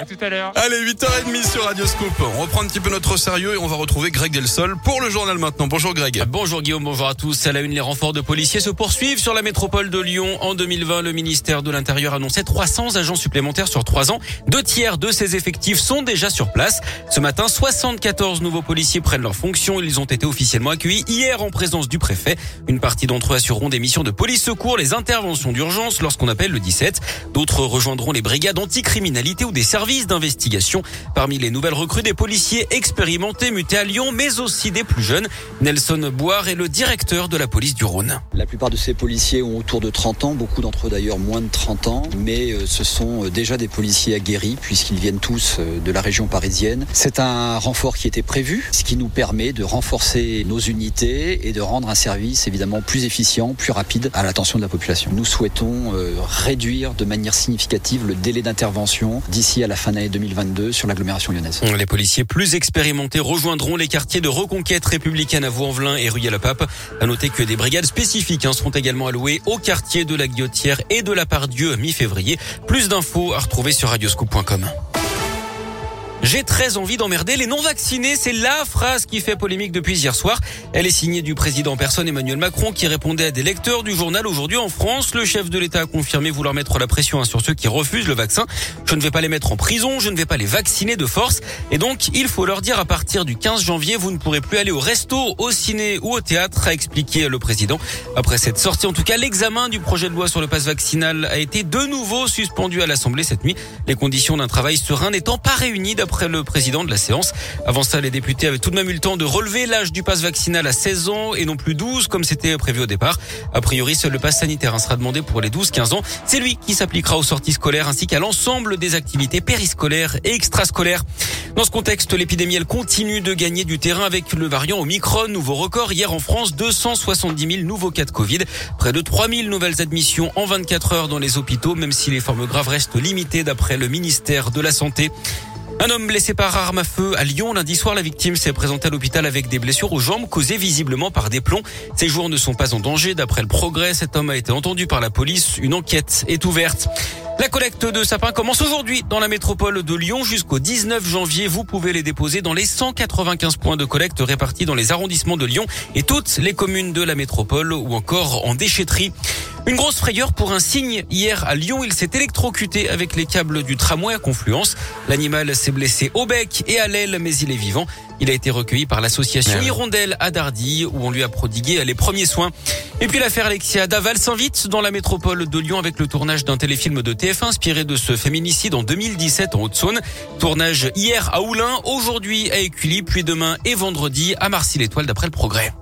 À tout à l'heure. Allez, 8h30 sur Radioscope. On reprend un petit peu notre sérieux et on va retrouver Greg Delsol pour le journal maintenant. Bonjour Greg. Bonjour Guillaume, bonjour à tous. À la une, les renforts de policiers se poursuivent sur la métropole de Lyon. En 2020, le ministère de l'Intérieur annonçait 300 agents supplémentaires sur trois ans. Deux tiers de ces effectifs sont déjà sur place. Ce matin, 74 nouveaux policiers prennent leurs fonctions. Ils ont été officiellement accueillis hier en présence du préfet. Une partie d'entre eux assureront des missions de police secours, les interventions d'urgence lorsqu'on appelle le 17. D'autres rejoindront les brigades anticriminalité ou des services d'investigation. Parmi les nouvelles recrues, des policiers expérimentés mutés à Lyon, mais aussi des plus jeunes. Nelson Boire est le directeur de la police du Rhône. La plupart de ces policiers ont autour de 30 ans, beaucoup d'entre eux d'ailleurs moins de 30 ans, mais euh, ce sont euh, déjà des policiers aguerris puisqu'ils viennent tous euh, de la région parisienne. C'est un renfort qui était prévu, ce qui nous permet de renforcer nos unités et de rendre un service évidemment plus efficient, plus rapide à l'attention de la population. Nous souhaitons réduire de manière significative le délai d'intervention d'ici à la fin d'année 2022 sur l'agglomération lyonnaise. Les policiers plus expérimentés rejoindront les quartiers de reconquête républicaine à Vaux-en-Velin et Rueil-la-Pape. À noter que des brigades spécifiques hein, seront également allouées au quartier de la Guillotière et de la Pardieu mi-février. Plus d'infos à retrouver sur radioscoop.com. J'ai très envie d'emmerder les non-vaccinés. C'est la phrase qui fait polémique depuis hier soir. Elle est signée du président personne Emmanuel Macron qui répondait à des lecteurs du journal aujourd'hui en France. Le chef de l'État a confirmé vouloir mettre la pression hein, sur ceux qui refusent le vaccin. Je ne vais pas les mettre en prison, je ne vais pas les vacciner de force. Et donc, il faut leur dire à partir du 15 janvier, vous ne pourrez plus aller au resto, au ciné ou au théâtre, a expliqué le président. Après cette sortie, en tout cas, l'examen du projet de loi sur le passe vaccinal a été de nouveau suspendu à l'Assemblée cette nuit. Les conditions d'un travail serein n'étant pas réunies après le président de la séance. Avant ça, les députés avaient tout de même eu le temps de relever l'âge du pass vaccinal à 16 ans et non plus 12 comme c'était prévu au départ. A priori, seul le pass sanitaire sera demandé pour les 12-15 ans. C'est lui qui s'appliquera aux sorties scolaires ainsi qu'à l'ensemble des activités périscolaires et extrascolaires. Dans ce contexte, l'épidémie elle continue de gagner du terrain avec le variant Omicron. Nouveau record hier en France, 270 000 nouveaux cas de Covid, près de 3 000 nouvelles admissions en 24 heures dans les hôpitaux, même si les formes graves restent limitées d'après le ministère de la Santé. Un homme blessé par arme à feu à Lyon lundi soir. La victime s'est présentée à l'hôpital avec des blessures aux jambes causées visiblement par des plombs. Ses jours ne sont pas en danger. D'après le progrès, cet homme a été entendu par la police. Une enquête est ouverte. La collecte de sapins commence aujourd'hui dans la métropole de Lyon jusqu'au 19 janvier. Vous pouvez les déposer dans les 195 points de collecte répartis dans les arrondissements de Lyon et toutes les communes de la métropole ou encore en déchetterie. Une grosse frayeur pour un cygne. Hier à Lyon, il s'est électrocuté avec les câbles du tramway à Confluence. L'animal s'est blessé au bec et à l'aile, mais il est vivant. Il a été recueilli par l'association Hirondelle à Dardy, où on lui a prodigué les premiers soins. Et puis l'affaire Alexia Daval s'invite dans la métropole de Lyon avec le tournage d'un téléfilm de TF1 inspiré de ce féminicide en 2017 en Haute-Saône. Tournage hier à Oulin, aujourd'hui à Écully, puis demain et vendredi à Marcy-l'Étoile d'après le progrès.